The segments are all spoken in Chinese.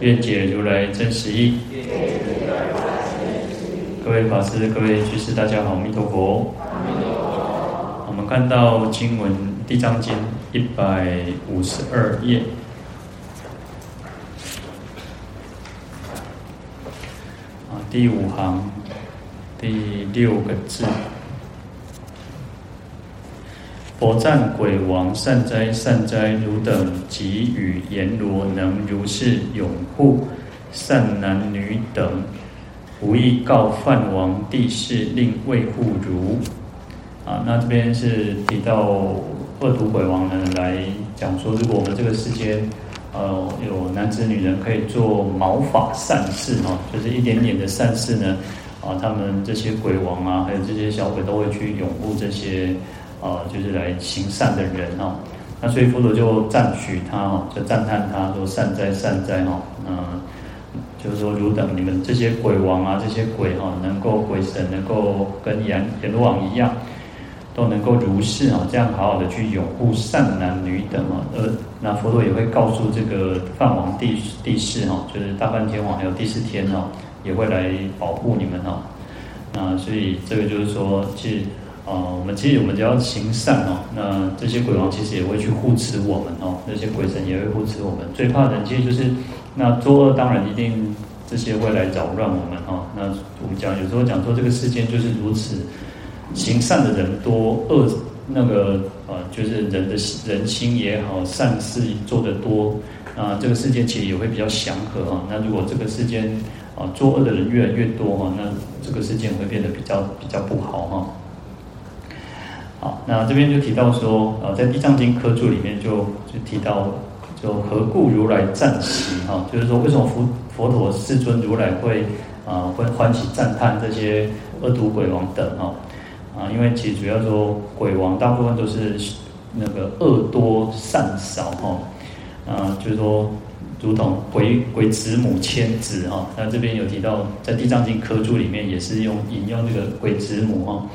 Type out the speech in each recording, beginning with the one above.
愿解如来真实义。各位法师、各位居士，大家好，阿弥陀佛。我们看到经文《地藏经》一百五十二页，啊，第五行第六个字。佛赞鬼王善哉善哉，汝等给予阎罗能如是拥护善男女等，无意告梵王帝释，令卫护如。啊，那这边是提到恶毒鬼王呢，来讲说，如果我们这个世间，呃，有男子女人可以做毛发善事哈，就是一点点的善事呢，啊，他们这些鬼王啊，还有这些小鬼都会去拥护这些。啊，就是来行善的人哦，那所以佛陀就赞许他哦，就赞叹他说善哉善哉哈，嗯，就是说汝等你们这些鬼王啊，这些鬼哈，能够鬼神能够跟阎阎罗王一样，都能够如是啊，这样好好的去拥护善男女等啊，而那佛陀也会告诉这个梵王帝帝释哈，就是大梵天王还有帝释天哦，也会来保护你们哦，那所以这个就是说其实。啊、我们其实我们只要行善哦，那这些鬼王其实也会去护持我们哦，那些鬼神也会护持我们。最怕的其实就是那作恶，当然一定这些会来扰乱我们哦。那我们讲有时候讲说这个世间就是如此，行善的人多，恶那个呃就是人的人心也好，善事做得多，啊，这个世界其实也会比较祥和啊。那如果这个世间啊作恶的人越来越多哈，那这个世界会变得比较比较不好哈。好，那这边就提到说，呃，在《地藏经》科注里面就就提到，就何故如来赞喜哈，就是说为什么佛佛陀世尊如来会啊会欢喜赞叹这些恶毒鬼王等哈啊，因为其实主要说鬼王大部分都是那个恶多善少哈，啊，就是说如同鬼鬼子母千子哈，那这边有提到在《地藏经》科注里面也是用引用这个鬼子母哈。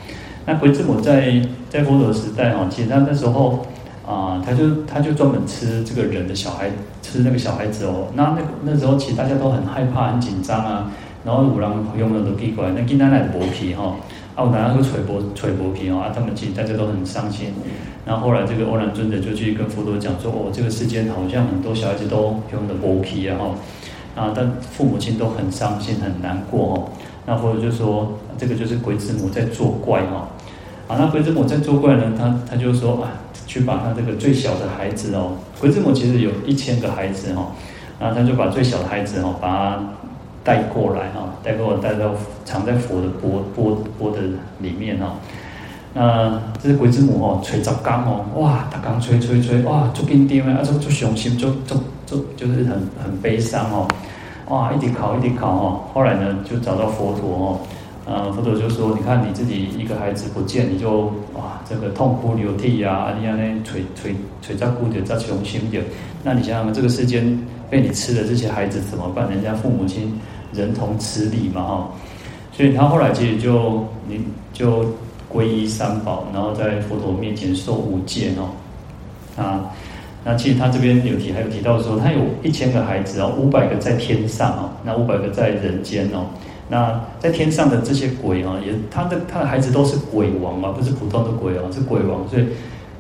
那鬼子母在在佛陀时代哦，其实他那时候啊，他就他就专门吃这个人的小孩，吃那个小孩子哦。那那那时候其实大家都很害怕、很紧张啊。然后有人用了都奇怪，那给奶奶的薄皮哈，啊，有人会捶薄捶薄皮哦，啊，他们其实大家都很伤心。然后后来这个欧兰尊者就去跟佛陀讲说，哦，这个世间好像很多小孩子都用的薄皮啊，啊，但父母亲都很伤心、很难过哦。那或者就说，这个就是鬼子母在作怪哈。啊，那鬼子母在作怪呢，他他就说啊，去把他这个最小的孩子哦，鬼子母其实有一千个孩子哈，然后他就把最小的孩子哦，把他带过来哈，带过来带到藏在佛的钵钵钵的里面哈。那这是鬼子母哦，吹竹竿哦，哇，他刚吹吹吹，哇，足紧张啊，足足伤心，就就就就是很很悲伤哦，哇，一直考一直考哦，后来呢就找到佛陀哦。呃，佛陀就说：“你看你自己一个孩子不见，你就哇，这个痛哭流涕呀，啊，你看那捶捶捶在哭的，在穷心的。那你想想看，这个世间被你吃的这些孩子怎么办？人家父母亲人同此理嘛，哈。所以他后来其实就你就皈依三宝，然后在佛陀面前受五戒哦。啊，那其实他这边有提，还有提到说，他有一千个孩子哦，五百个在天上哦，那五百个在人间哦。”那在天上的这些鬼啊，也他的他的孩子都是鬼王啊，不是普通的鬼哦，是鬼王，所以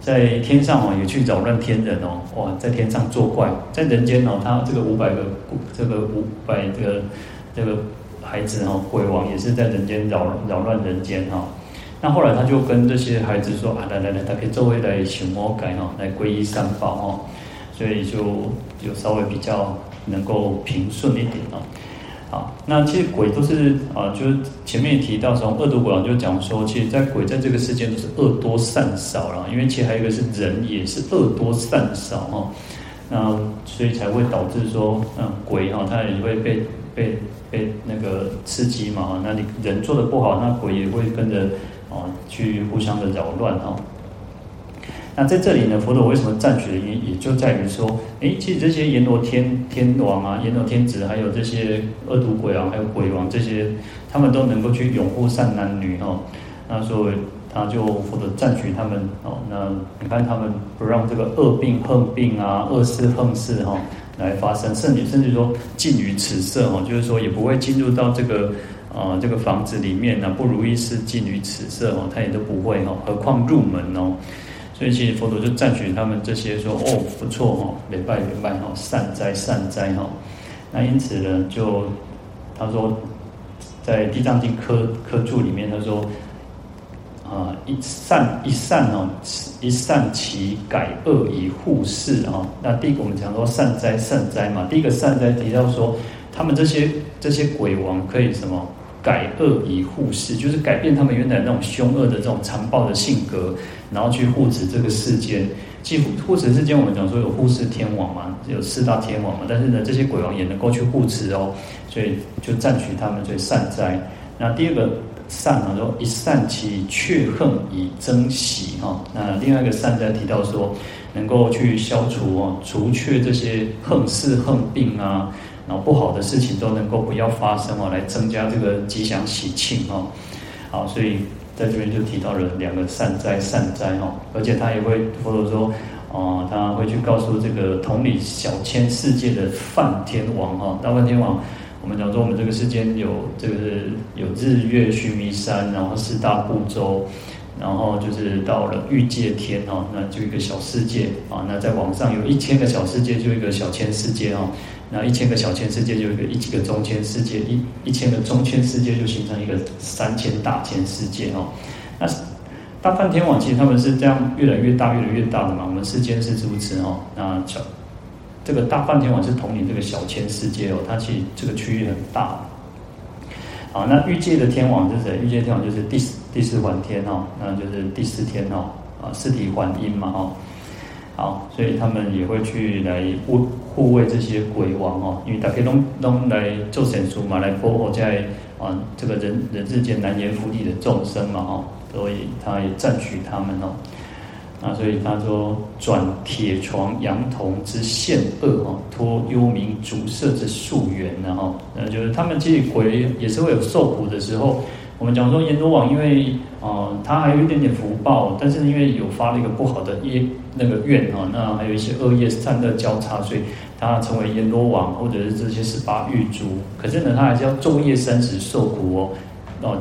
在天上哦也去扰乱天人哦，哇，在天上作怪，在人间哦，他这个五百个这个五百个这个孩子哦，鬼王也是在人间扰扰乱人间哈。那后来他就跟这些孩子说啊，来来来，他可以作为来寻魔改哦，来皈依三宝哦，所以就就稍微比较能够平顺一点哦。啊，那其实鬼都是啊，就是前面提到从恶毒鬼王就讲说，其实，在鬼在这个世界都是恶多善少了，因为其实还有一个是人也是恶多善少哈，那所以才会导致说，嗯，鬼哈，它也会被被被那个刺激嘛，那你人做的不好，那鬼也会跟着哦去互相的扰乱哈。那在这里呢，佛陀为什么赞取的原因，也就在于说，诶，其实这些阎罗天天王啊，阎罗天子，还有这些恶毒鬼王，还有鬼王这些，他们都能够去拥护善男女哈。那所以他就佛陀赞取他们哦。那你看他们不让这个恶病横病啊，恶事横事哈来发生，甚至甚至说禁于此色哈，就是说也不会进入到这个啊这个房子里面呢，不如意事尽于此色哦，他也都不会哦，何况入门哦。所以其实佛陀就赞许他们这些说哦不错哦，礼拜礼拜哦，善哉善哉哈。那因此呢，就他说在《地藏经》科科注里面，他说啊一善一善哦，一善其改恶以护世啊。那第一个我们讲说善哉善哉嘛，第一个善哉提到说他们这些这些鬼王可以什么？改恶以护世，就是改变他们原来那种凶恶的这种残暴的性格，然后去护持这个世间。既护持世间，我们讲说有护世天王嘛，有四大天王嘛，但是呢，这些鬼王也能够去护持哦，所以就赞取他们，所以善哉。那第二个善呢，说一善其却恨以增喜哈。那另外一个善哉提到说，能够去消除哦，除却这些恨事恨病啊。然后不好的事情都能够不要发生哦，来增加这个吉祥喜庆哦。好，所以在这边就提到了两个善哉善哉哈，而且他也会佛陀说哦，他会去告诉这个统领小千世界的梵天王哈，大梵天王，我们讲说我们这个世间有这个是有日月须弥山，然后四大部洲，然后就是到了欲界天哈，那就一个小世界啊，那在网上有一千个小世界，就一个小千世界那一千个小千世界就一个一几个中千世界，一一千个中千世界就形成一个三千大千世界哦。那大梵天王其实他们是这样越来越大越来越大的嘛，我们世间是如此哦。那小这个大梵天王是统领这个小千世界哦，它其实这个区域很大。好，那欲界的天王是谁？欲界天王就是第四第四环天哦，那就是第四天哦，啊四体还阴嘛哦。好，所以他们也会去来护护卫这些鬼王哦，因为大家都都来做善事嘛，来保护在啊这个人人世间难言福地的众生嘛哦，所以他也赞许他们哦。那所以他说转铁床羊童之现恶哦，脱幽冥阻塞之宿缘然后，那就是他们其实鬼也是会有受苦的时候。我们讲说阎罗王，因为啊、呃，他还有一点点福报，但是因为有发了一个不好的业那个愿啊，那还有一些恶业善恶交叉，所以他成为阎罗王或者是这些十八狱卒。可是呢，他还是要昼夜三时受苦哦。哦，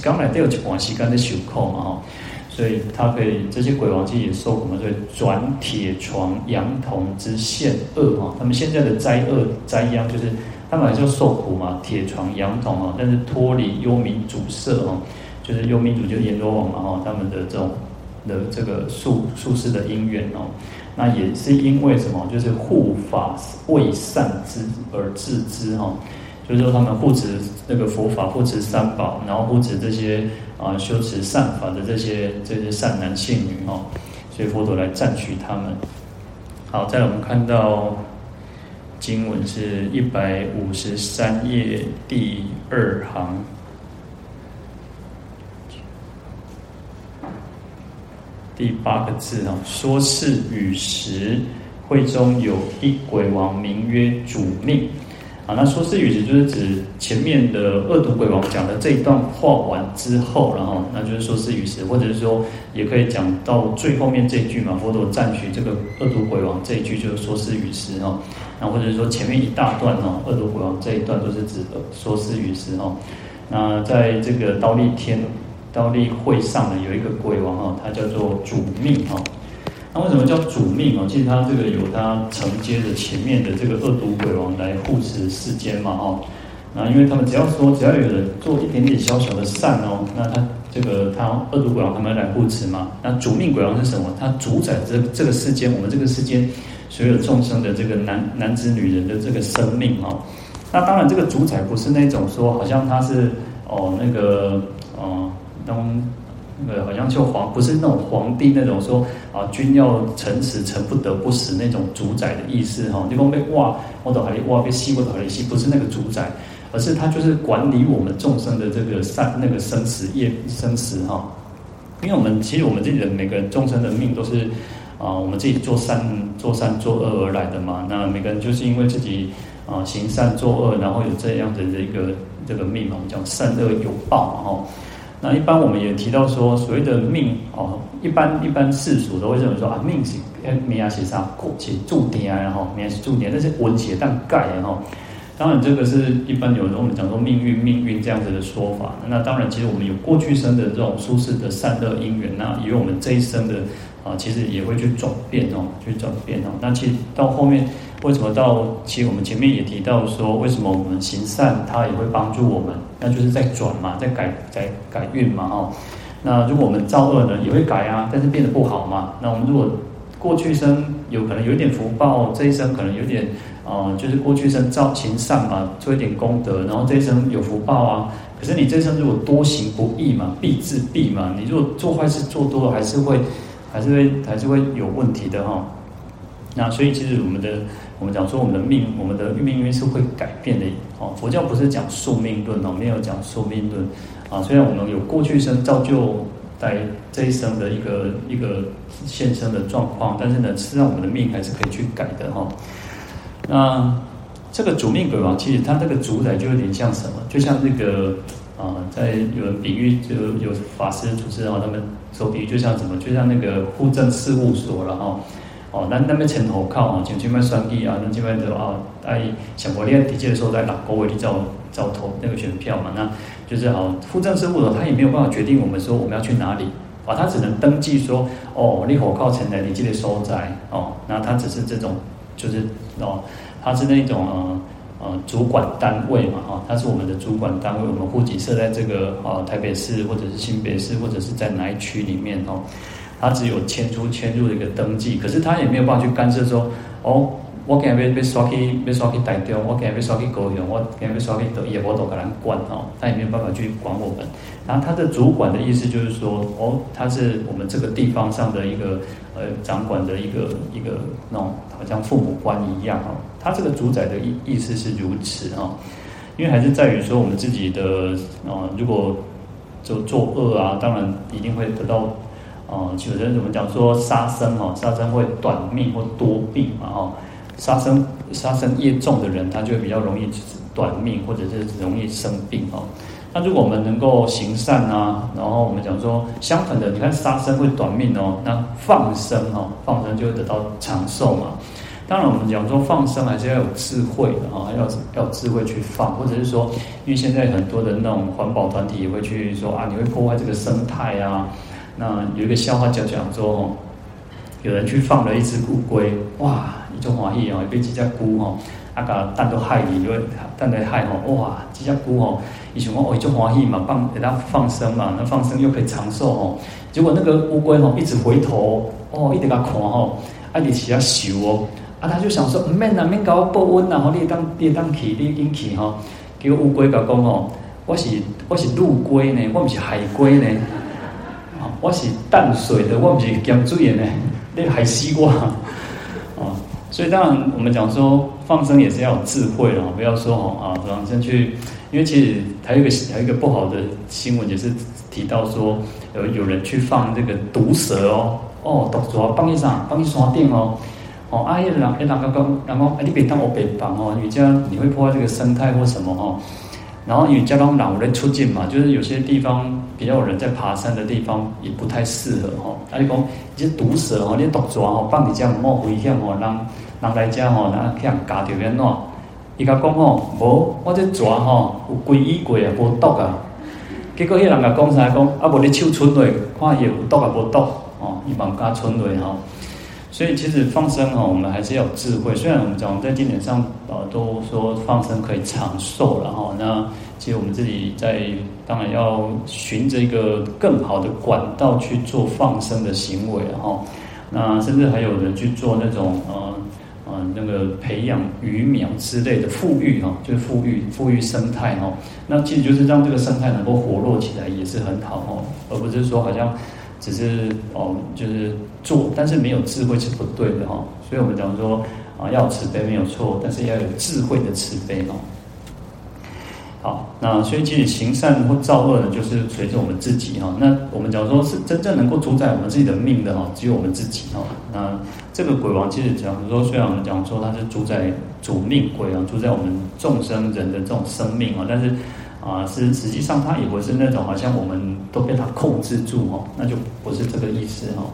刚来都有关系，刚才受苦嘛哈，所以他可以这些鬼王其实也受苦嘛，所以转铁床羊铜之现恶哈，他们现在的灾厄灾殃就是。他们还是要受苦嘛，铁床阳铜啊，但是脱离幽冥主色哦，就是幽冥主就是阎罗王嘛哈，他们的这种的这个宿宿世的因缘哦，那也是因为什么？就是护法为善之而治之哈，就是说他们护持那个佛法，护持三宝，然后护持这些啊修持善法的这些这些善男信女哈，所以佛陀来赞许他们。好，再来我们看到。经文是一百五十三页第二行，第八个字啊，说是与时，会中有一鬼王，名曰主命。那说是语词就是指前面的恶毒鬼王讲的这一段话完之后，然后那就是说是语词，或者是说也可以讲到最后面这一句嘛，佛陀赞许这个恶毒鬼王这一句就是说是语时哈。那或者是说前面一大段哦，恶毒鬼王这一段都是指说是语时哈。那在这个刀利天刀利会上呢，有一个鬼王哈，他叫做主命哈。那为什么叫主命哦？其实他这个有他承接着前面的这个恶毒鬼王来护持世间嘛哈。那因为他们只要说只要有人做一点点小小的善哦，那他这个他恶毒鬼王他们来护持嘛。那主命鬼王是什么？他主宰这这个世间，我们这个世间。所有众生的这个男男子女人的这个生命哦，那当然这个主宰不是那种说好像他是哦那个哦那种那个好像就皇不是那种皇帝那种说啊君要臣死臣不得不死那种主宰的意思哈，你光被挖我到海里挖被吸我到海里吸不是那个主宰，而是他就是管理我们众生的这个善那个生死业生死哈。因为我们其实我们自己的每个人众生的命都是啊，我们自己做善做善做恶而来的嘛。那每个人就是因为自己啊行善做恶，然后有这样的一个这个命嘛，我们讲善恶有报嘛哈。那一般我们也提到说，所谓的命哦，一般一般世俗都会认为说啊，命是哎命啊是啥，过去注定啊，然后命是注定，那是文写但盖然后。当然这个是一般有人我们讲说命运命运这样子的说法。那当然，其实我们有过去生的这种殊胜的善恶因缘，那以为我们这一生的啊，其实也会去转变哦，去转变哦。那其实到后面。为什么到其实我们前面也提到说，为什么我们行善，它也会帮助我们？那就是在转嘛，在改改改运嘛，哦。那如果我们造恶呢，也会改啊，但是变得不好嘛。那我们如果过去生有可能有一点福报，这一生可能有点呃，就是过去生造行善嘛，做一点功德，然后这一生有福报啊。可是你这一生如果多行不义嘛，必自毙嘛。你如果做坏事做多了，还是会还是会还是会有问题的哈、哦。那所以其实我们的。我们讲说，我们的命，我们的命运是会改变的哦。佛教不是讲宿命论哦，没有讲宿命论啊。虽然我们有过去生造就在这一生的一个一个现生的状况，但是呢，实际上我们的命还是可以去改的哈。那这个主命鬼王，其实它这个主宰就有点像什么？就像那个啊，在有人比喻，就有法师、祖师啊，他们说比喻就像什么？就像那个户政事务所了哈。哦，哦那那边前头靠啊，前去卖算计啊，那这边就啊，哎，想国内地界的时候在哪个位置找找投那个选票嘛？那就是好，户政事务所他也没有办法决定我们说我们要去哪里啊，他只能登记说哦，你火靠前来你记得收在哦，那他只是这种就是哦，他是那种呃呃主管单位嘛哈，他是我们的主管单位，我们户籍设在这个啊台北市或者是新北市或者是在哪一区里面哦。他只有迁出迁入的一个登记，可是他也没有办法去干涉说，哦，我今日要要刷去要刷去台中，我今日要刷去高雄，我今日要刷去都也我都给他管哦，他也没有办法去管我们。然后他的主管的意思就是说，哦，他是我们这个地方上的一个呃掌管的一个一个那种好像父母官一样哦。他这个主宰的意意思是如此哦，因为还是在于说我们自己的哦，如果就作恶啊，当然一定会得到。哦，有人怎么讲说杀生哦，杀生会短命或多病嘛哦，杀生杀生业重的人，他就会比较容易短命或者是容易生病哦。那如果我们能够行善啊，然后我们讲说相反的，你看杀生会短命哦，那放生哦，放生就会得到长寿嘛。当然我们讲说放生还是要有智慧的哈，要要智慧去放，或者是说，因为现在很多的那种环保团体也会去说啊，你会破坏这个生态啊。那有一个笑话讲讲说哦，有人去放了一只乌龟，哇，一种欢喜哦，被几只龟哦，啊个蛋都害你，因为蛋在害哦，哇，几只龟哦，一想哦，一种欢喜嘛，放给它放生嘛，那放生又可以长寿哦。结果那个乌龟哦，一直回头哦，一直给它看哦，啊，你起要修哦，啊，他就想说，唔免啊，免搞我报恩啊，你当你当去，你应去哈。结果乌龟甲讲哦，我是我是陆龟呢，我唔是海龟呢。我是淡水的，我不是咸水的呢，那个海西瓜啊，所以当然我们讲说放生也是要有智慧的，不要说哦啊，放生去，因为其实还有一个还有一个不好的新闻，也是提到说有有人去放这个毒蛇哦，哦，毒蛇放一上放一山顶哦，哦，啊，有人有人讲讲，然后啊，你别当我别放哦，你这样你会破坏这个生态或什么哦。然后因为加上老人出境嘛，就是有些地方比较有人在爬山的地方也不太适合哈。啊，你讲一些毒蛇哈，你毒蛇哈，放你家唔好危险哦，人，人来家吼，那去人咬掉变喏。伊甲讲吼，无我这蛇吼有归依过啊，无毒啊。结果迄人甲讲啥讲，啊无你手伸落，看伊有毒啊无毒哦，伊嘛敢伸落吼。所以其实放生哈，我们还是要有智慧。虽然我们讲在经典上啊都说放生可以长寿了哈，那其实我们自己在当然要循着一个更好的管道去做放生的行为哈。那甚至还有人去做那种呃呃那个培养鱼苗之类的富育哈，就是复育富育生态哈。那其实就是让这个生态能够活络起来也是很好哈，而不是说好像。只是哦，就是做，但是没有智慧是不对的哈。所以我们讲说啊，要慈悲没有错，但是要有智慧的慈悲哦。好，那所以其实行善或造恶呢，就是随着我们自己哈。那我们假如说是真正能够主宰我们自己的命的哈，只有我们自己哈。那这个鬼王其实讲说，虽然我们讲说他是主宰主命鬼啊，主宰我们众生人的这种生命啊，但是啊，是实际上他也不是那种好像我们都被他控制住哦，那就不是这个意思哈。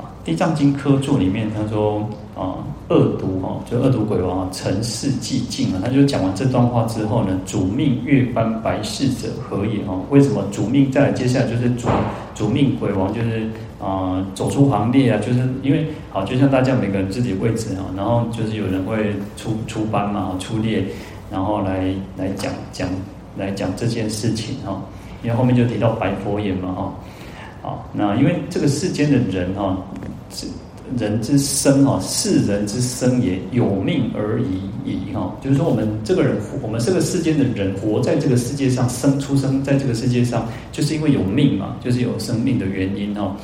《地藏经》科注里面他说啊，恶毒哦，就恶毒鬼王啊，尘世寂静啊。他就讲完这段话之后呢，主命月斑白事者何也哦？为什么主命再来接下来就是主主命鬼王就是啊、走出行列啊？就是因为好，就像大家每个人自己位置啊，然后就是有人会出出班嘛，出列，然后来来讲讲来讲这件事情哈。因为后面就提到白佛言嘛哈。好，那因为这个世间的人哈。人之生哈，是人之生也，有命而已矣哈。就是说，我们这个人，我们这个世间的人，活在这个世界上，生出生在这个世界上，就是因为有命嘛，就是有生命的原因哈。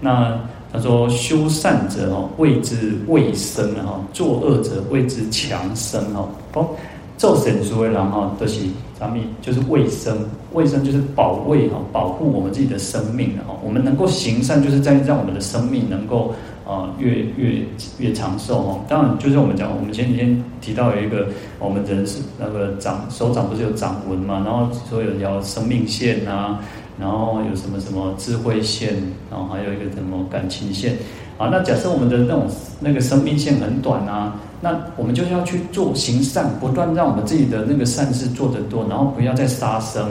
那他说，修善者哈，谓之未生哈；作恶者谓之强生哈。哦，做善事的人哈，都是咱们就是卫生，卫生就是保卫哈，保护我们自己的生命的哈。我们能够行善，就是在让我们的生命能够。啊，越越越长寿哈！当然，就是我们讲，我们前几天提到有一个，我们人是那个掌手掌不是有掌纹嘛？然后说有条生命线啊，然后有什么什么智慧线，然后还有一个什么感情线啊。那假设我们的那种那个生命线很短啊，那我们就是要去做行善，不断让我们自己的那个善事做得多，然后不要再杀生，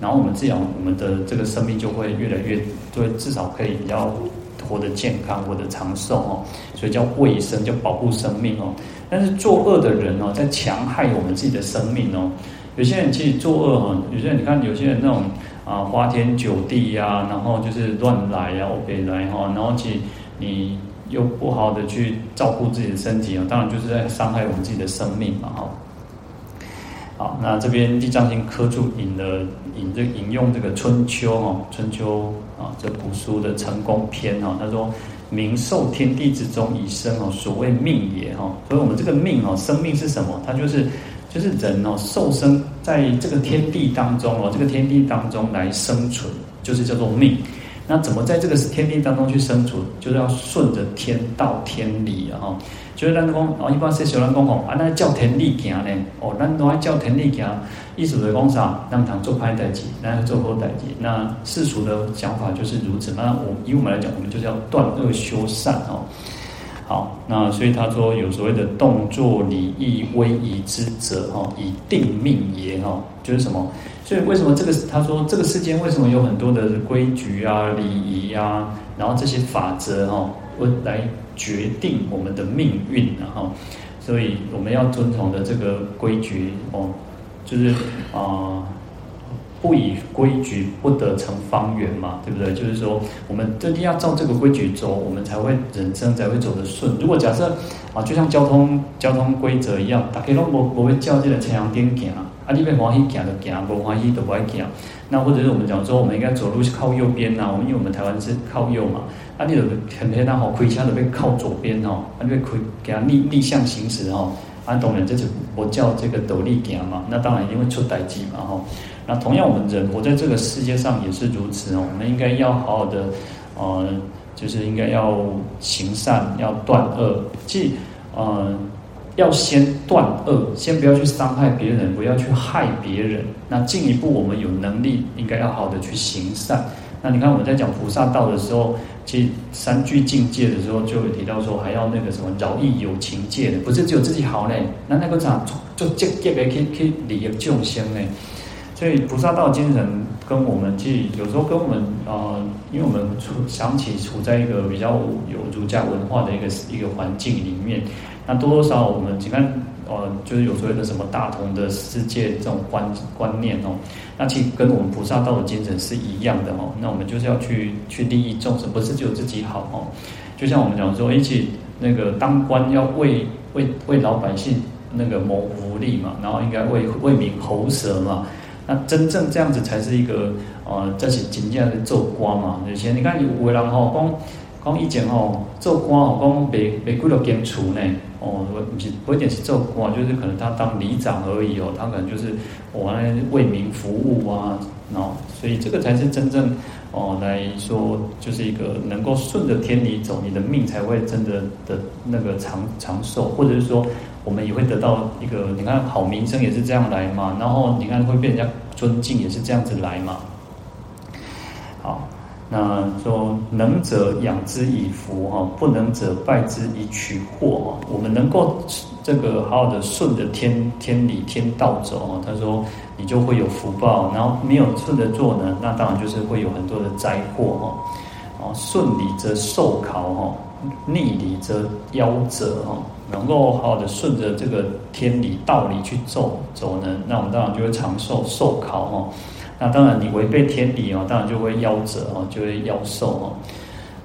然后我们这样我们的这个生命就会越来越，就会至少可以比较。活得健康，活得长寿哦，所以叫卫生，叫保护生命哦。但是作恶的人哦，在强害我们自己的生命哦。有些人其实作恶哈，有些人你看，有些人那种啊，花天酒地呀，然后就是乱来呀，欧北来哈，然后其实你又不好的去照顾自己的身体啊，当然就是在伤害我们自己的生命嘛哈。好，那这边地藏经科注引了引这引用这个春秋哈，春秋啊这古书的成功篇哈，他说：民受天地之中以生哦，所谓命也哈。所以我们这个命哦，生命是什么？它就是就是人哦，受生在这个天地当中哦，这个天地当中来生存，就是叫做命。那怎么在这个天地当中去生存？就是要顺着天道天理啊哈。就是咱讲哦，一般说小人讲哦，啊，那叫天理行呢？哦，咱都爱叫天理行，意思是讲啥？让他做歹代志，让做好代志。那世俗的想法就是如此。那我以我们来讲，我们就是要断恶修善哦。好，那所以他说有所谓的动作礼义威仪之者哈，以定命也哈，就是什么？所以为什么这个他说这个世间为什么有很多的规矩啊、礼仪啊，然后这些法则哈，会来。决定我们的命运，然后，所以我们要遵从的这个规矩哦，就是啊、不以规矩不得成方圆嘛，对不对？就是说，我们一定要照这个规矩走，我们才会人生才会走得顺。如果假设啊，就像交通交通规则一样，大家都不不会照这个前阳点行，啊，你要欢喜行就行，不欢喜就不爱行。那或者是我们讲说，我们应该走路是靠右边呐，我们因为我们台湾是靠右嘛。啊，你就很很好，开车就被靠左边哦，啊，你被开给他逆逆向行驶哦，啊，当然这就不叫这个斗笠行嘛，那当然一定会出代志嘛哈。那同样，我们人活在这个世界上也是如此哦，我们应该要好好的，呃，就是应该要行善，要断恶，即呃，要先断恶，先不要去伤害别人，不要去害别人。那进一步，我们有能力，应该要好的去行善。那你看我们在讲菩萨道的时候，其实三句境界的时候，就会提到说，还要那个什么饶益有情界的，不是只有自己好嘞，那那个咋就积极的去去利益众生嘞？所以菩萨道精神跟我们其实有时候跟我们呃，因为我们处想起处在一个比较有儒家文化的一个一个环境里面，那多多少少我们你看。呃，就是有所谓的什么大同的世界这种观观念哦，那其实跟我们菩萨道的精神是一样的哦。那我们就是要去去利益众生，不是只有自己好哦。就像我们讲说，一起那个当官要为为为老百姓那个谋福利嘛，然后应该为为民喉舌嘛。那真正这样子才是一个呃，这是真正的做官嘛。以前你看有为人吼讲。讲以前哦，做官哦，讲没没几多间厝呢，哦，不是不一定是做官，就是可能他当里长而已哦，他可能就是我来为民服务啊，然后所以这个才是真正哦来说，就是一个能够顺着天理走，你的命才会真的的那个长长寿，或者是说我们也会得到一个，你看好名声也是这样来嘛，然后你看会被人家尊敬也是这样子来嘛，好。那说能者养之以福哈，不能者败之以取祸哈。我们能够这个好好的顺着天天理天道走，他说你就会有福报。然后没有顺着做呢，那当然就是会有很多的灾祸哈。啊，顺理则受考哈，逆理则夭折哈。能够好好的顺着这个天理道理去走走呢，那我们当然就会长寿寿考哈。那当然，你违背天理哦，当然就会夭折哦，就会夭寿哦。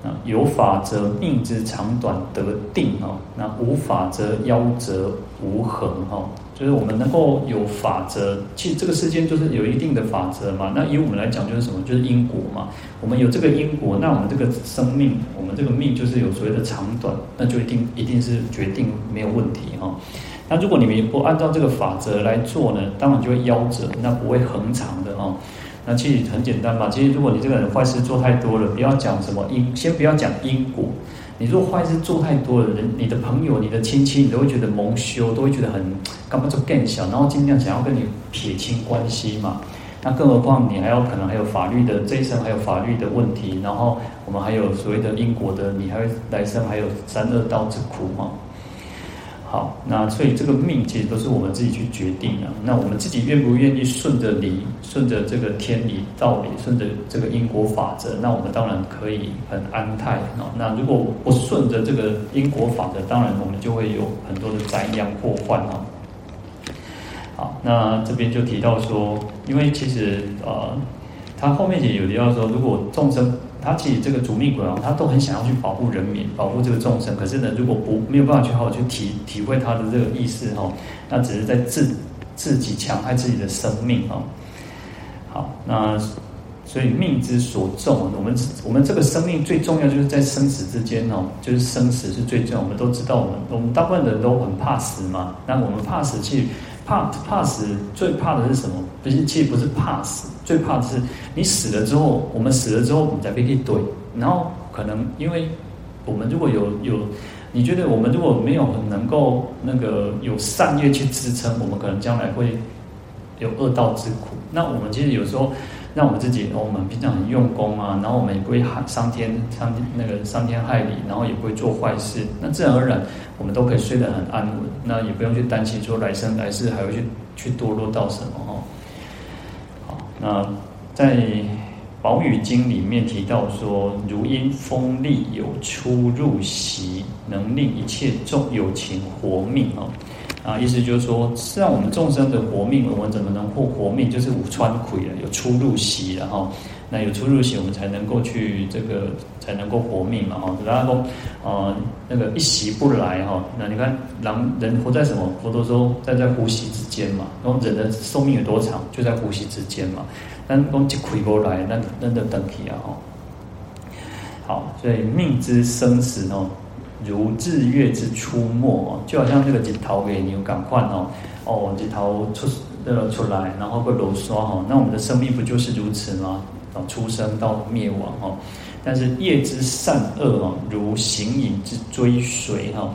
那有法则命之长短得定哦，那无法则夭折无恒哦。就是我们能够有法则，其实这个世间就是有一定的法则嘛。那以我们来讲，就是什么？就是因果嘛。我们有这个因果，那我们这个生命，我们这个命就是有所谓的长短，那就一定一定是决定没有问题哈。那如果你们不按照这个法则来做呢，当然就会夭折，那不会恒长的哦。那其实很简单嘛，其实如果你这个人坏事做太多了，不要讲什么因，先不要讲因果。你做坏事做太多了，人、你的朋友、你的亲戚，你都会觉得蒙羞，都会觉得很干嘛就更小，然后尽量想要跟你撇清关系嘛。那更何况你还有可能还有法律的这一生还有法律的问题，然后我们还有所谓的因果的，你还会来生还有三恶道之苦嘛。好，那所以这个命其实都是我们自己去决定的。那我们自己愿不愿意顺着理，顺着这个天理道理，顺着这个因果法则，那我们当然可以很安泰啊。那如果不顺着这个因果法则，当然我们就会有很多的灾殃祸患啊。好，那这边就提到说，因为其实呃，他后面也有提到说，如果众生。他其实这个主命鬼王，他都很想要去保护人民，保护这个众生。可是呢，如果不没有办法去好好去体体会他的这个意思哈，那只是在自自己强害自己的生命哦。好，那所以命之所重，我们我们这个生命最重要就是在生死之间哦，就是生死是最重要。我们都知道，我们我们大部分人都很怕死嘛。那我们怕死，其实怕怕死最怕的是什么？不是，其实不是怕死。最怕的是你死了之后，我们死了之后，我们再被一怼。然后可能因为我们如果有有，你觉得我们如果没有能够那个有善业去支撑，我们可能将来会有恶道之苦。那我们其实有时候让我们自己，我们平常很用功啊，然后我们也不会害伤天伤那个伤天害理，然后也不会做坏事，那自然而然我们都可以睡得很安稳。那也不用去担心说来生来世还会去去堕落到什么哈。那在《宝语经》里面提到说，如因风利有出入息，能令一切众有情活命啊。啊，意思就是说，是让我们众生的活命，我们怎么能获活命？就是五穿魁了，有出入息然后。那有出入息，我们才能够去这个，才能够活命嘛哈。然后说，呃，那个一息不来哈，那你看人人活在什么？佛陀说在在呼吸之间嘛。然后人的寿命有多长？就在呼吸之间嘛。但讲一亏不来，那那就等起啊哈。好，所以命之生死哦，如日月之出没哦，就好像这个日头给你有感换哦，哦，日头出呃出来，然后会流刷哈。那我们的生命不就是如此吗？出生到灭亡哈，但是业之善恶啊，如形影之追随哈。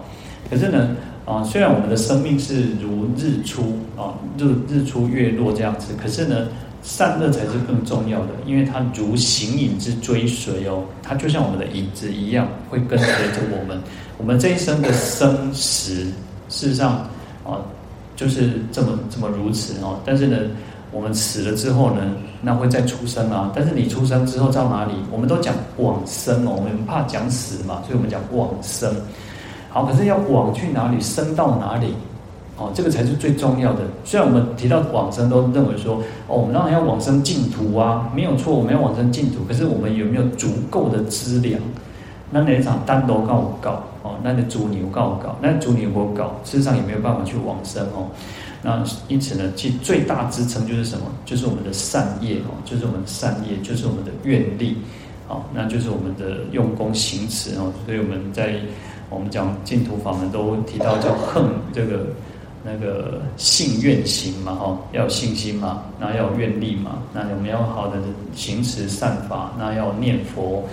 可是呢，啊，虽然我们的生命是如日出啊，日日出月落这样子，可是呢，善恶才是更重要的，因为它如形影之追随哦，它就像我们的影子一样，会跟随着我们。我们这一生的生死，事实上啊，就是这么这么如此哦。但是呢。我们死了之后呢，那会再出生啊。但是你出生之后到哪里？我们都讲往生哦，我们怕讲死嘛，所以我们讲往生。好，可是要往去哪里？生到哪里？哦，这个才是最重要的。虽然我们提到往生，都认为说，哦，我们当然要往生净土啊，没有错，我们要往生净土。可是我们有没有足够的资粮？那哪一场单独告告哦，那你猪牛告告，那猪牛不告，事实上也没有办法去往生哦。那因此呢，其最大支撑就是什么？就是我们的善业哦，就是我们的善业，就是我们的愿力哦，那就是我们的用功行持哦。所以我们在我们讲净土法门都提到叫恨这个那个信愿行嘛，哈，要有信心嘛，那要有愿力嘛，那我们要好的行持善法，那要念佛。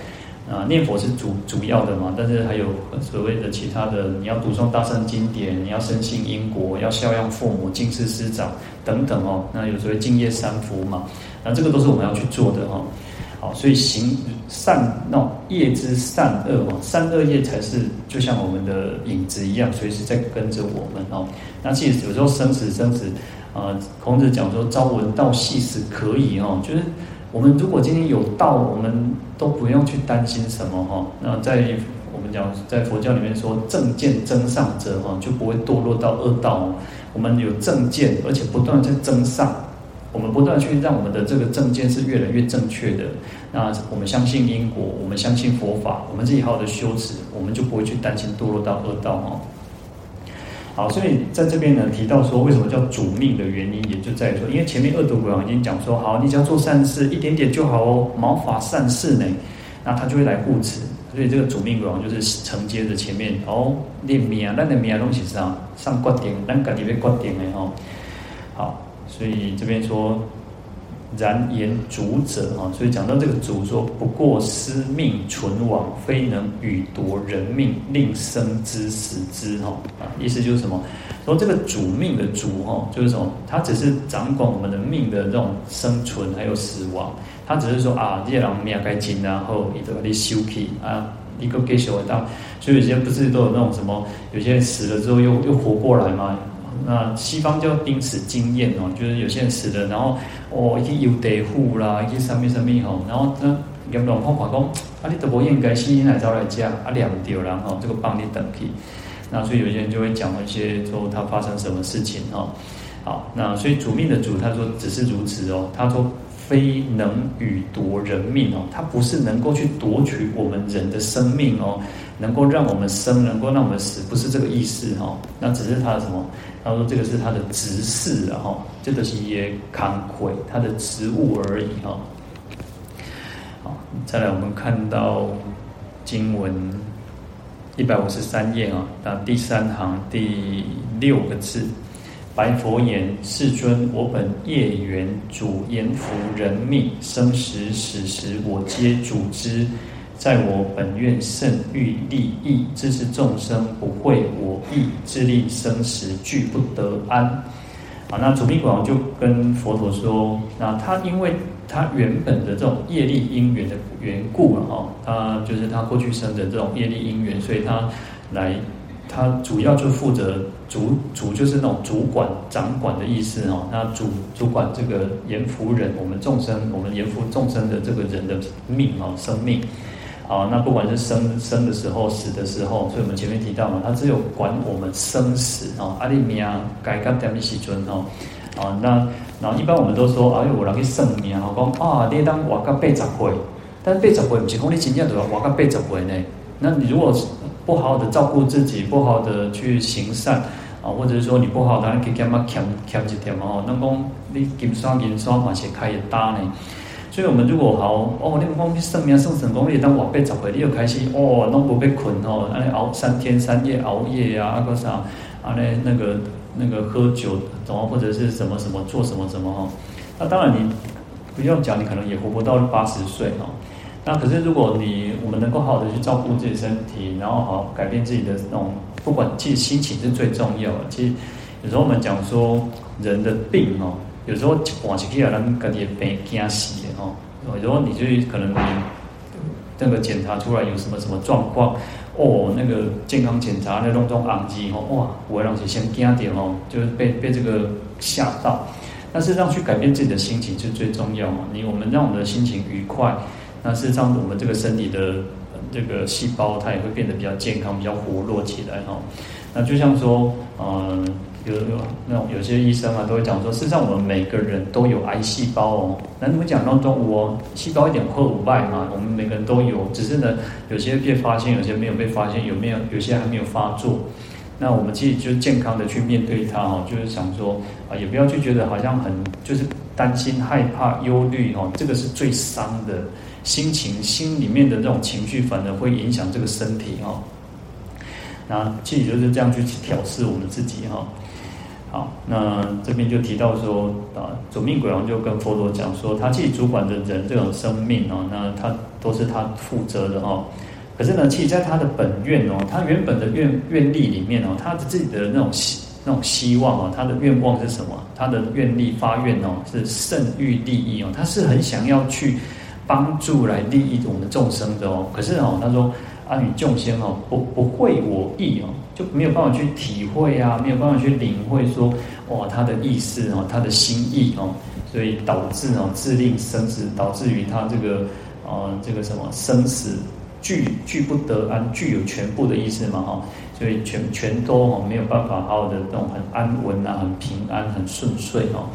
啊，念佛是主主要的嘛，但是还有所谓的其他的，你要读诵大乘经典，你要深信因果，要孝养父母、敬事师长等等哦。那有所谓敬业三福嘛，那这个都是我们要去做的哈。好，所以行善那业之善恶哦，善恶业才是就像我们的影子一样，随时在跟着我们哦。那其实有时候生死生死，啊，孔子讲说朝闻道夕死可矣哦，就是。我们如果今天有道，我们都不用去担心什么哈。那在我们讲，在佛教里面说正见增上者哈，就不会堕落到恶道。我们有正见，而且不断在增上，我们不断去让我们的这个正见是越来越正确的。那我们相信因果，我们相信佛法，我们自己好好的修持，我们就不会去担心堕落到恶道哈。好，所以在这边呢提到说，为什么叫主命的原因，也就在于说，因为前面恶毒鬼王已经讲说，好，你只要做善事一点点就好哦，毛发善事呢，那他就会来护持。所以这个主命鬼王就是承接着前面哦，念命啊，那的命啊东西上上决定，咱家己要决定的哦。好，所以这边说。然言主者啊，所以讲到这个主说，不过思命存亡，非能与夺人命，令生之死之哈啊，意思就是什么？说这个主命的主哈，就是什么？他只是掌管我们的命的这种生存还有死亡，他只是说啊，这些人命该尽，然后你都把你休去啊，一个给修到，所以有些不是都有那种什么？有些人死了之后又又活过来吗？那西方就秉持经验哦，就是有些人死了，然后哦，一些有地户啦，一些什么什么吼，然后呢，阎罗王法讲，啊，你都不应该死，你来找来家，啊，两丢，然后这个帮你等去。那所以有些人就会讲一些说他发生什么事情哦，好，那所以主命的主他说只是如此哦，他说非能与夺人命哦，他不是能够去夺取我们人的生命哦。能够让我们生，能够让我们死，不是这个意思哈。那只是他的什么？他说这个是他的职事啊哈，这个是也康亏他的职务而已哈。好，再来我们看到经文一百五十三页啊，那第三行第六个字，白佛言：世尊，我本业缘主阎浮人命，生时死时我皆主之。在我本愿甚欲利益，知是众生不会我意，自利生死俱不得安。啊，那主命鬼王就跟佛陀说，那他因为他原本的这种业力因缘的缘故了哈，他就是他过去生的这种业力因缘，所以他来，他主要就负责主主就是那种主管掌管的意思哈，那主主管这个阎浮人，我们众生，我们阎浮众生的这个人的命啊，生命。啊，那不管是生生的时候，死的时候，所以我们前面提到嘛，他只有管我们生死啊。阿里米啊改革点米西尊哦，啊，那然后一般我们都说，哎呦，我来去算命，我讲啊，你当活到八十岁，但是八十岁不是讲你真正都要活到八十岁呢。那你如果不好好的照顾自己，不好好的去行善啊，或者是说你不好，当然可以干嘛欠欠一点嘛哦，那讲你金刷银刷嘛是开一大呢。所以我们如果好哦，你们讲算命算成功，你当晚辈早回，你又开心哦，拢不被困哦，安尼熬三天三夜熬夜呀，啊个啥，啊那那个那个喝酒，怎么或者是什么什么做什么什么哈？那当然你不用讲，你可能也活不到八十岁哦。那可是如果你我们能够好好的去照顾自己身体，然后好改变自己的那种，不管其实心情是最重要的。其实有时候我们讲说人的病哦。有时候往起去啊，人家己病惊死的哦。有时候你就可能你那个检查出来有什么什么状况哦，那个健康检查那种种暗记哦，哇，我让你先惊点哦，就是被被这个吓到。但是让去改变自己的心情是最重要嘛。你我们让我们的心情愉快，那事实上我们这个身体的这个细胞它也会变得比较健康，比较活络起来哈。那就像说，嗯。有有那种有些医生啊，都会讲说，事实上我们每个人都有癌细胞哦。那你们讲当中，我细胞一点破五败嘛，我们每个人都有，只是呢，有些被发现，有些没有被发现，有没有？有些还没有发作。那我们自己就健康的去面对它哦，就是想说啊，也不要去觉得好像很就是担心、害怕、忧虑哦，这个是最伤的心情，心里面的这种情绪，反而会影响这个身体哦。那其实就是这样去调适我们自己哈。好，那这边就提到说啊，主命鬼王就跟佛陀讲说，他其实主管的人这种生命哦，那他都是他负责的哦。可是呢，其实在他的本愿哦，他原本的愿愿力里面哦，他自己的那种希那种希望哦，他的愿望是什么？他的愿力发愿哦，是胜欲利益哦，他是很想要去帮助来利益我们众生的哦。可是哦，他说。阿女众生哦，不不会我意哦，就没有办法去体会啊，没有办法去领会说，哇，他的意思哦，他的心意哦，所以导致哦，自令生死，导致于他这个呃，这个什么生死俱俱不得安，具有全部的意思嘛哈，所以全全都哦没有办法好好的那种很安稳啊，很平安，很顺遂哦。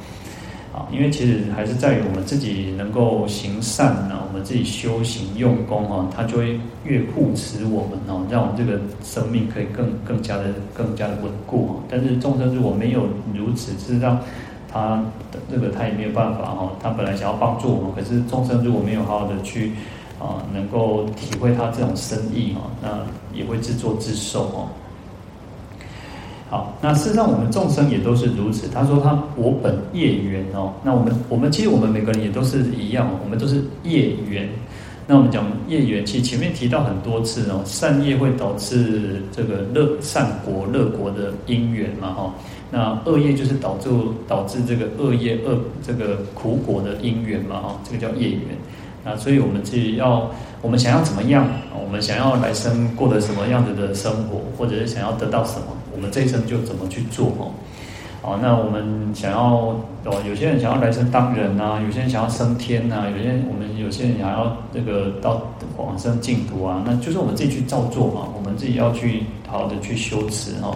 啊，因为其实还是在于我们自己能够行善呢，我们自己修行用功哈，它就会越护持我们哦，让我们这个生命可以更更加的更加的稳固。但是众生如果没有如此，是让他的这个他也没有办法哈。他本来想要帮助我们，可是众生如果没有好好的去啊，能够体会他这种深意哈，那也会自作自受哦。好，那事实上我们众生也都是如此。他说他我本业缘哦，那我们我们其实我们每个人也都是一样，我们都是业缘。那我们讲业缘，其实前面提到很多次哦，善业会导致这个乐善果乐果的因缘嘛哈。那恶业就是导致导致这个恶业恶这个苦果的因缘嘛哈，这个叫业缘。那所以我们自己要，我们想要怎么样？我们想要来生过得什么样子的生活，或者是想要得到什么？我们这一生就怎么去做哦？好，那我们想要哦，有些人想要来生当人呐、啊，有些人想要升天呐、啊，有些我们有些人想要这个到往生净土啊，那就是我们自己去照做嘛，我们自己要去好好的去修持哦。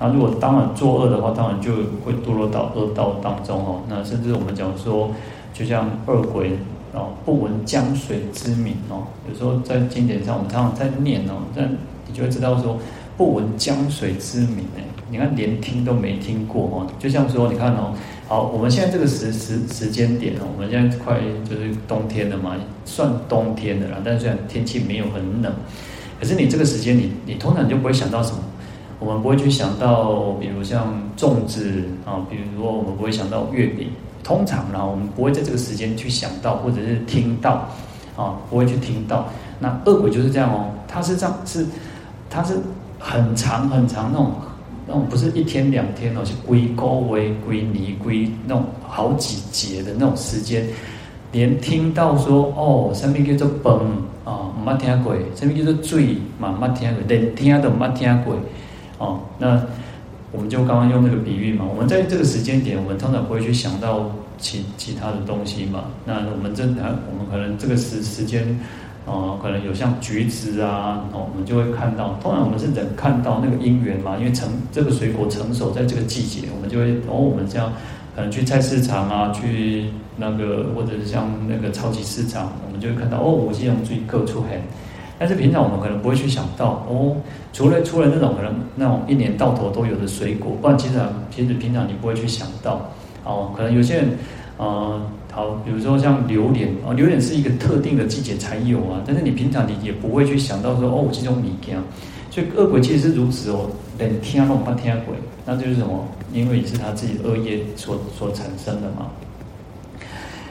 那如果当然作恶的话，当然就会堕落到恶道当中哦。那甚至我们讲说，就像恶鬼哦，不闻江水之名哦，有时候在经典上我们常常在念哦，但你就会知道说。不闻江水之名哎，你看连听都没听过哦。就像说，你看哦，好，我们现在这个时时时间点哦，我们现在快就是冬天了嘛，算冬天的啦。但是虽然天气没有很冷，可是你这个时间，你你通常就不会想到什么。我们不会去想到，比如像粽子啊，比如说我们不会想到月饼。通常呢，我们不会在这个时间去想到，或者是听到啊，不会去听到。那恶鬼就是这样哦，他是这样，是他是。很长很长那种，那种不是一天两天哦，是归高为归泥归那种好几节的那种时间，连听到说哦，什么叫做崩啊，没听过，什么叫做醉嘛，没听过，连听都没听过哦。那我们就刚刚用那个比喻嘛，我们在这个时间点，我们通常不会去想到其其他的东西嘛。那我们真的，我们可能这个时时间。哦，可能有像橘子啊，哦，我们就会看到。通常我们是能看到那个因缘嘛，因为成这个水果成熟在这个季节，我们就会哦，我们这样可能去菜市场啊，去那个或者是像那个超级市场，我们就会看到哦，我这样最各处很。但是平常我们可能不会去想到哦，除了除了那种可能那种一年到头都有的水果，不然其实其实平常你不会去想到哦，可能有些人，呃。好，比如说像榴莲哦，榴莲是一个特定的季节才有啊，但是你平常你也不会去想到说哦，这种米羹，所以恶鬼其实是如此哦，连听都不天鬼，那就是什么？因为也是他自己恶业所所产生的嘛。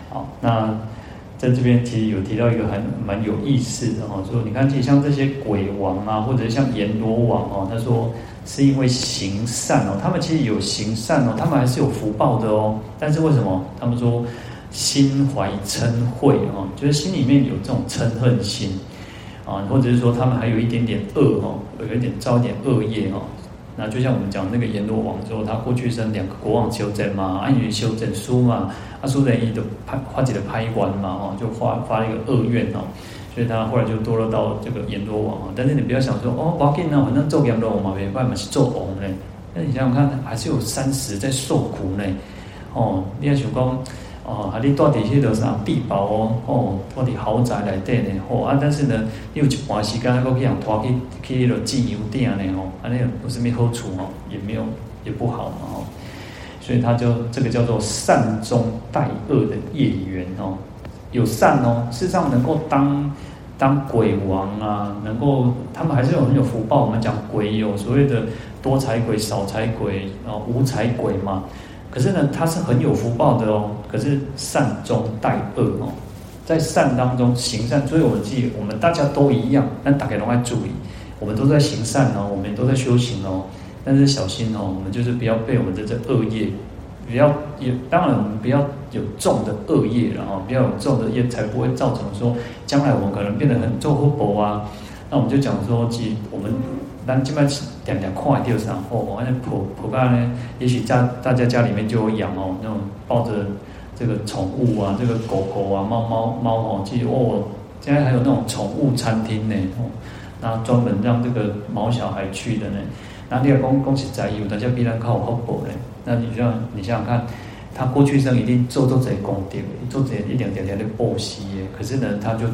好，那在这边其实有提到一个很蛮有意思的哦，说你看，其实像这些鬼王啊，或者像阎罗王哦，他说是因为行善哦，他们其实有行善哦，他们还是有福报的哦，但是为什么？他们说。心怀嗔恚哦，就是心里面有这种嗔恨心啊，或者是说他们还有一点点恶哦，有一点造一点恶业哦。那就像我们讲那个阎罗王之后，他过去生两个国王修真嘛，安于修真书嘛，啊书人一就拍发起了拍官嘛哦，就发发了一个恶愿哦，所以他后来就堕落到这个阎罗王啊。但是你不要想说哦，我给呢，反正做阎罗王嘛，没办法是做王嘞。那你想想看，还是有三十在受苦呢。哦，你要想讲。哦，啊，你到底去到啥地堡哦？哦，到底豪宅来对呢？哦啊，但是呢，你有一段时间，还可以让拖去去那个自由店呢？哦，啊，那有什么好处哦？也没有，也不好嘛？哦，所以他就这个叫做善中带恶的业缘哦，有善哦，事实上能够当当鬼王啊，能够他们还是有很有福报。我们讲鬼有所谓的多财鬼、少财鬼啊、无财鬼嘛。可是呢，他是很有福报的哦。可是善中带恶哦，在善当中行善，所以我们记，我们大家都一样，但大家都要注意，我们都在行善哦，我们都在修行哦。但是小心哦，我们就是不要被我们的这恶业，不要也当然我们不要有重的恶业，然后不要有重的业，才不会造成说将来我们可能变得很做厚薄啊。那我们就讲说，即我们。但基本上点点快掉上哦，那普普家呢，也许家大家家里面就有养哦，那种抱着这个宠物啊，这个狗狗啊，猫猫猫哦，其实哦，现在还有那种宠物餐厅呢哦，那专门让这个毛小孩去的呢。那你要恭恭喜在有大家必然靠好宝嘞。那你像你想想看，他过去生一定做做这些功德，做这一点点点的报喜耶。可是呢，他就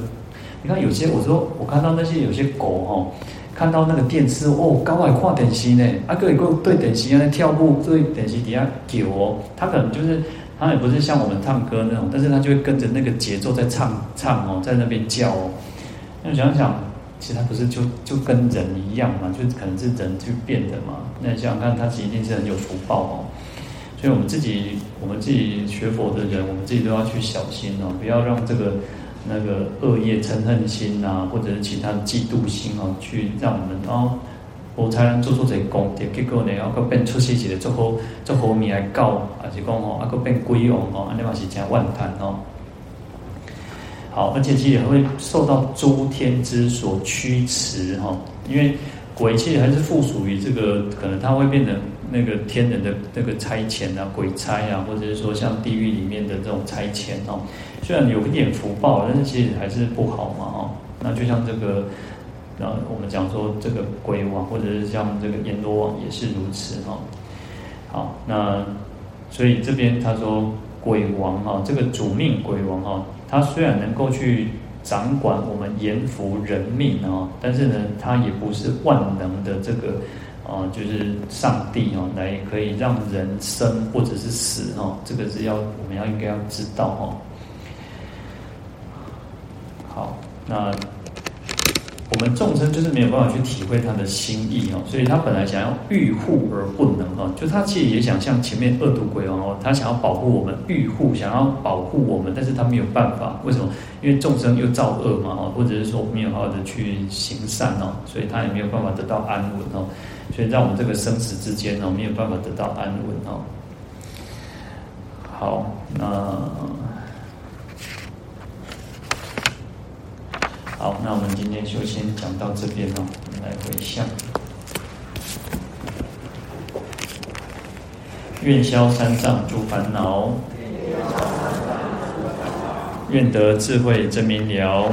你看有些我说我看到那些有些狗哈。看到那个电视哦，刚好看电视呢，啊，个一个对电视在跳舞，对电视底下叫哦，他可能就是他也不是像我们唱歌那种，但是他就会跟着那个节奏在唱唱哦，在那边叫哦。那想想，其实他不是就就跟人一样嘛，就可能是人去变的嘛。那想想看，他其实一定是很有福报哦。所以我们自己，我们自己学佛的人，我们自己都要去小心哦，不要让这个。那个恶业嗔恨心啊，或者是其他的嫉妒心啊，去让我们哦，我才能做出这个功德，结果呢，啊个变出世界的做好做好命来搞，还是讲哦，啊个变鬼王哦，安尼嘛是真万谈哦。好，而且其实也会受到诸天之所驱驰哈，因为鬼其实还是附属于这个，可能它会变成那个天人的那个差遣啊，鬼差啊，或者是说像地狱里面的这种差遣哦。虽然有一点福报，但是其实还是不好嘛，哦，那就像这个，然后我们讲说这个鬼王，或者是像这个阎罗王也是如此，哈。好，那所以这边他说鬼王哈，这个主命鬼王哈，他虽然能够去掌管我们延福人命啊，但是呢，他也不是万能的这个，啊，就是上帝哦，来可以让人生或者是死啊，这个是要我们要应该要知道哈。好，那我们众生就是没有办法去体会他的心意哦，所以他本来想要欲护而不能哦，就他其实也想像前面恶毒鬼哦，他想要保护我们，欲护想要保护我们，但是他没有办法，为什么？因为众生又造恶嘛哦，或者是说没有好好的去行善哦，所以他也没有办法得到安稳哦，所以在我们这个生死之间哦，没有办法得到安稳哦。好，那。好，那我们今天就先讲到这边哦。我们来回向，愿消三障诸烦恼，愿得智慧真明了，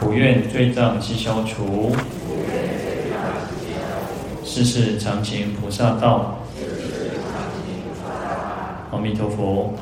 普愿罪障悉消除，世世常行菩萨道。阿弥陀佛。